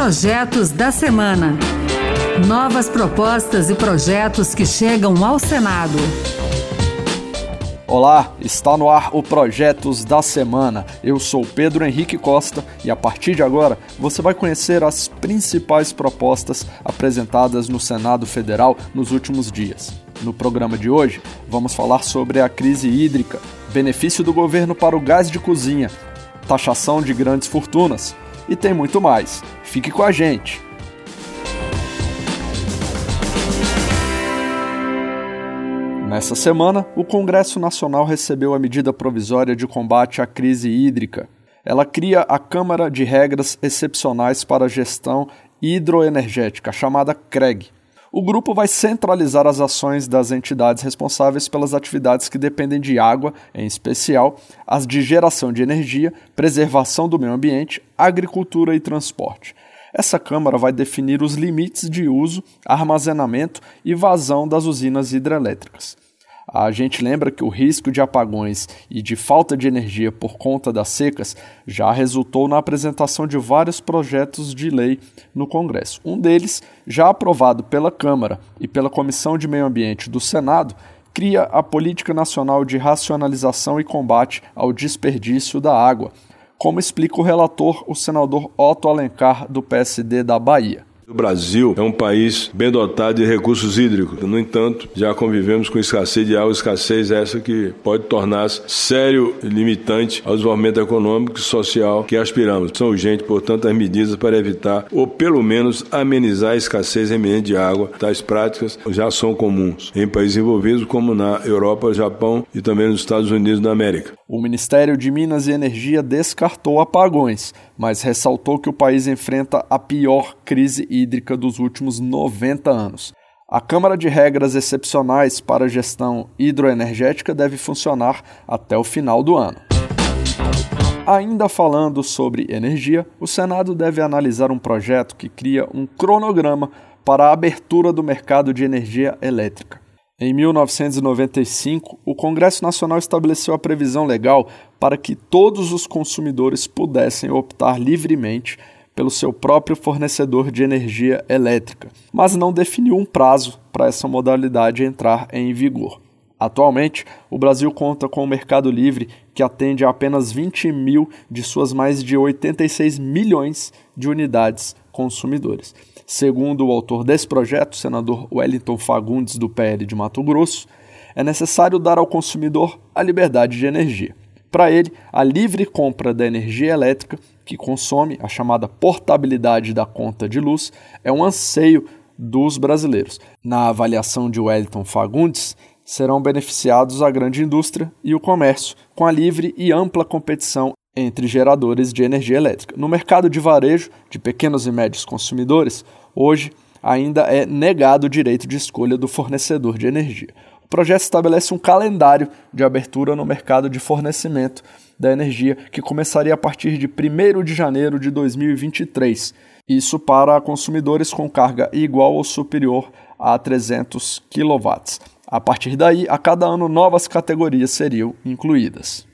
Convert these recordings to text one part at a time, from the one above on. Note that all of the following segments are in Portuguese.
Projetos da Semana. Novas propostas e projetos que chegam ao Senado. Olá, está no ar o Projetos da Semana. Eu sou Pedro Henrique Costa e a partir de agora você vai conhecer as principais propostas apresentadas no Senado Federal nos últimos dias. No programa de hoje, vamos falar sobre a crise hídrica, benefício do governo para o gás de cozinha, taxação de grandes fortunas e tem muito mais. Fique com a gente! Nessa semana, o Congresso Nacional recebeu a medida provisória de combate à crise hídrica. Ela cria a Câmara de Regras Excepcionais para a Gestão Hidroenergética, chamada CREG. O grupo vai centralizar as ações das entidades responsáveis pelas atividades que dependem de água, em especial as de geração de energia, preservação do meio ambiente, agricultura e transporte. Essa Câmara vai definir os limites de uso, armazenamento e vazão das usinas hidrelétricas. A gente lembra que o risco de apagões e de falta de energia por conta das secas já resultou na apresentação de vários projetos de lei no Congresso. Um deles, já aprovado pela Câmara e pela Comissão de Meio Ambiente do Senado, cria a Política Nacional de Racionalização e Combate ao Desperdício da Água, como explica o relator, o senador Otto Alencar, do PSD da Bahia. O Brasil é um país bem dotado de recursos hídricos. No entanto, já convivemos com escassez de água, escassez essa que pode tornar-se sério limitante ao desenvolvimento econômico e social que aspiramos. São urgentes, portanto, as medidas para evitar ou pelo menos amenizar a escassez eminente de água. Tais práticas já são comuns em países envolvidos como na Europa, Japão e também nos Estados Unidos da América. O Ministério de Minas e Energia descartou apagões, mas ressaltou que o país enfrenta a pior crise hídrica dos últimos 90 anos. A Câmara de Regras Excepcionais para a Gestão Hidroenergética deve funcionar até o final do ano. Ainda falando sobre energia, o Senado deve analisar um projeto que cria um cronograma para a abertura do mercado de energia elétrica. Em 1995, o Congresso Nacional estabeleceu a previsão legal para que todos os consumidores pudessem optar livremente pelo seu próprio fornecedor de energia elétrica, mas não definiu um prazo para essa modalidade entrar em vigor. Atualmente, o Brasil conta com um mercado livre que atende a apenas 20 mil de suas mais de 86 milhões de unidades consumidores. Segundo o autor desse projeto, o senador Wellington Fagundes, do PL de Mato Grosso, é necessário dar ao consumidor a liberdade de energia. Para ele, a livre compra da energia elétrica que consome, a chamada portabilidade da conta de luz, é um anseio dos brasileiros. Na avaliação de Wellington Fagundes, serão beneficiados a grande indústria e o comércio, com a livre e ampla competição entre geradores de energia elétrica. No mercado de varejo de pequenos e médios consumidores, hoje ainda é negado o direito de escolha do fornecedor de energia. O projeto estabelece um calendário de abertura no mercado de fornecimento da energia que começaria a partir de 1 de janeiro de 2023. Isso para consumidores com carga igual ou superior a 300 kW. A partir daí, a cada ano novas categorias seriam incluídas.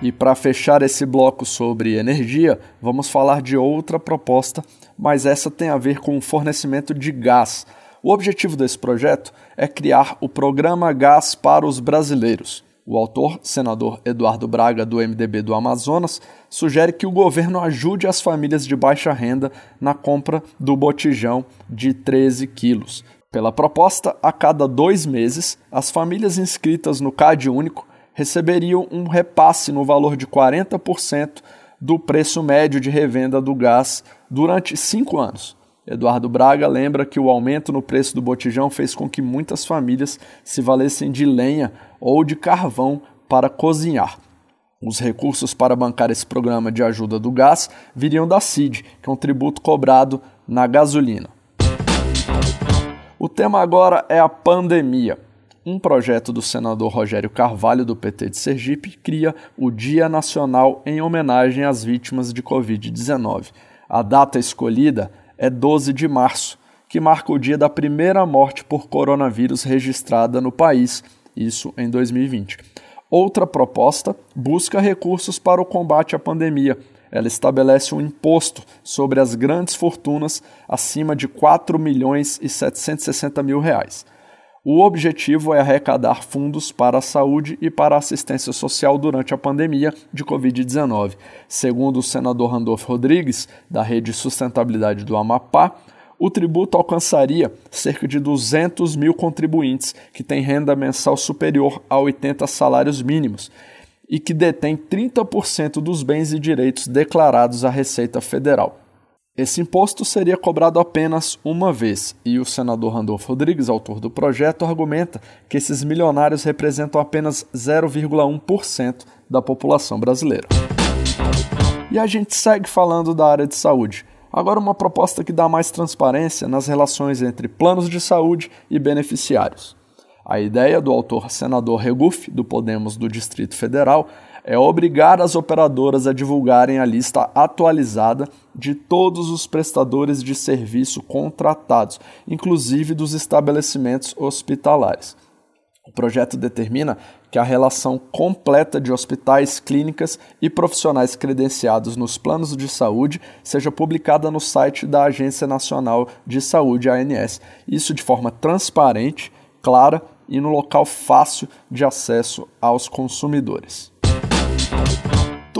E para fechar esse bloco sobre energia, vamos falar de outra proposta, mas essa tem a ver com o fornecimento de gás. O objetivo desse projeto é criar o Programa Gás para os Brasileiros. O autor, senador Eduardo Braga, do MDB do Amazonas, sugere que o governo ajude as famílias de baixa renda na compra do botijão de 13 quilos. Pela proposta, a cada dois meses, as famílias inscritas no CAD Único receberiam um repasse no valor de 40% do preço médio de revenda do gás durante cinco anos. Eduardo Braga lembra que o aumento no preço do botijão fez com que muitas famílias se valessem de lenha ou de carvão para cozinhar. Os recursos para bancar esse programa de ajuda do gás viriam da CID, que é um tributo cobrado na gasolina. O tema agora é a pandemia um projeto do senador Rogério Carvalho, do PT de Sergipe, cria o Dia Nacional em homenagem às vítimas de Covid-19. A data escolhida é 12 de março, que marca o dia da primeira morte por coronavírus registrada no país, isso em 2020. Outra proposta busca recursos para o combate à pandemia. Ela estabelece um imposto sobre as grandes fortunas acima de 4 milhões e 760 mil reais. O objetivo é arrecadar fundos para a saúde e para a assistência social durante a pandemia de Covid-19. Segundo o senador Randolfo Rodrigues, da Rede Sustentabilidade do Amapá, o tributo alcançaria cerca de 200 mil contribuintes que têm renda mensal superior a 80 salários mínimos e que detêm 30% dos bens e direitos declarados à Receita Federal. Esse imposto seria cobrado apenas uma vez, e o senador Randolfo Rodrigues, autor do projeto, argumenta que esses milionários representam apenas 0,1% da população brasileira. E a gente segue falando da área de saúde. Agora, uma proposta que dá mais transparência nas relações entre planos de saúde e beneficiários. A ideia do autor senador Regufe, do Podemos do Distrito Federal, é obrigar as operadoras a divulgarem a lista atualizada de todos os prestadores de serviço contratados, inclusive dos estabelecimentos hospitalares. O projeto determina que a relação completa de hospitais, clínicas e profissionais credenciados nos planos de saúde seja publicada no site da Agência Nacional de Saúde, ANS. Isso de forma transparente, clara e no local fácil de acesso aos consumidores.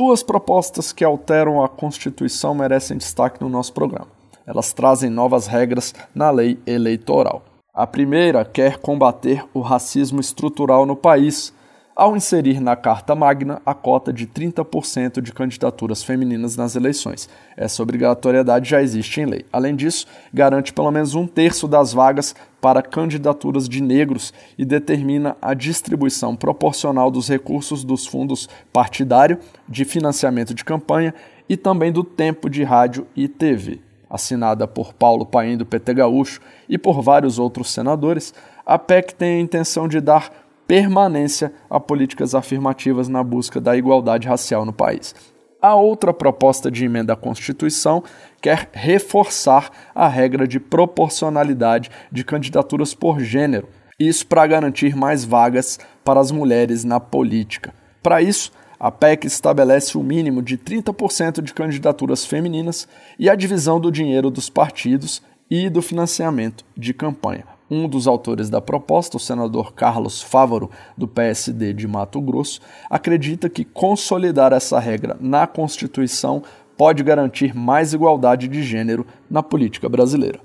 Duas propostas que alteram a Constituição merecem destaque no nosso programa. Elas trazem novas regras na lei eleitoral. A primeira quer combater o racismo estrutural no país, ao inserir na Carta Magna a cota de 30% de candidaturas femininas nas eleições. Essa obrigatoriedade já existe em lei. Além disso, garante pelo menos um terço das vagas para candidaturas de negros e determina a distribuição proporcional dos recursos dos fundos partidário, de financiamento de campanha e também do tempo de rádio e TV. Assinada por Paulo Paim do PT Gaúcho e por vários outros senadores, a PEC tem a intenção de dar permanência a políticas afirmativas na busca da igualdade racial no país. A outra proposta de emenda à Constituição quer reforçar a regra de proporcionalidade de candidaturas por gênero, isso para garantir mais vagas para as mulheres na política. Para isso, a PEC estabelece o um mínimo de 30% de candidaturas femininas e a divisão do dinheiro dos partidos e do financiamento de campanha. Um dos autores da proposta, o senador Carlos Fávaro, do PSD de Mato Grosso, acredita que consolidar essa regra na Constituição pode garantir mais igualdade de gênero na política brasileira.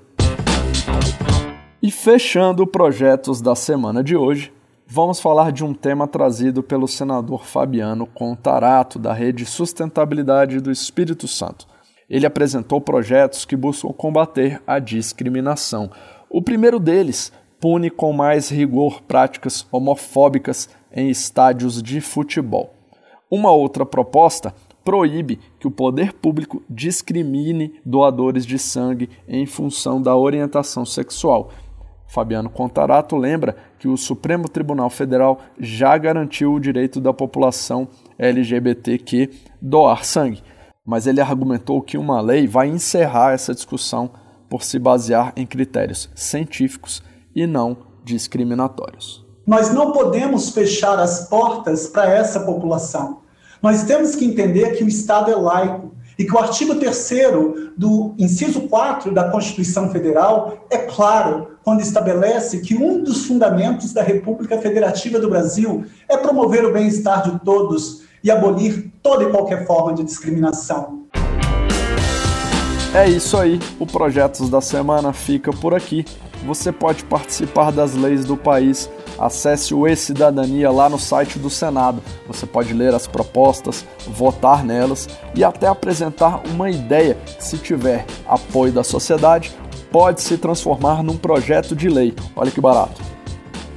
E fechando projetos da semana de hoje, vamos falar de um tema trazido pelo senador Fabiano Contarato, da Rede Sustentabilidade do Espírito Santo. Ele apresentou projetos que buscam combater a discriminação, o primeiro deles pune com mais rigor práticas homofóbicas em estádios de futebol. Uma outra proposta proíbe que o poder público discrimine doadores de sangue em função da orientação sexual. Fabiano Contarato lembra que o Supremo Tribunal Federal já garantiu o direito da população LGBTQ doar sangue, mas ele argumentou que uma lei vai encerrar essa discussão por se basear em critérios científicos e não discriminatórios. Nós não podemos fechar as portas para essa população. Nós temos que entender que o Estado é laico e que o artigo 3 do inciso 4 da Constituição Federal é claro quando estabelece que um dos fundamentos da República Federativa do Brasil é promover o bem-estar de todos e abolir toda e qualquer forma de discriminação. É isso aí, o Projetos da Semana fica por aqui. Você pode participar das leis do país. Acesse o E-Cidadania lá no site do Senado. Você pode ler as propostas, votar nelas e até apresentar uma ideia que, se tiver apoio da sociedade, pode se transformar num projeto de lei. Olha que barato.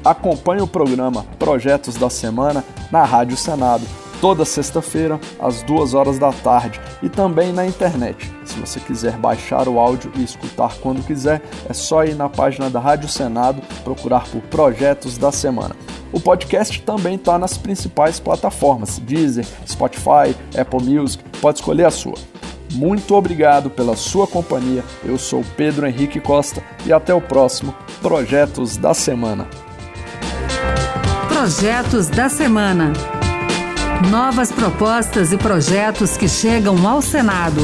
Acompanhe o programa Projetos da Semana na Rádio Senado toda sexta-feira, às duas horas da tarde, e também na internet. Se você quiser baixar o áudio e escutar quando quiser, é só ir na página da Rádio Senado procurar por Projetos da Semana. O podcast também está nas principais plataformas: Deezer, Spotify, Apple Music, pode escolher a sua. Muito obrigado pela sua companhia. Eu sou Pedro Henrique Costa e até o próximo Projetos da Semana. Projetos da Semana. Novas propostas e projetos que chegam ao Senado.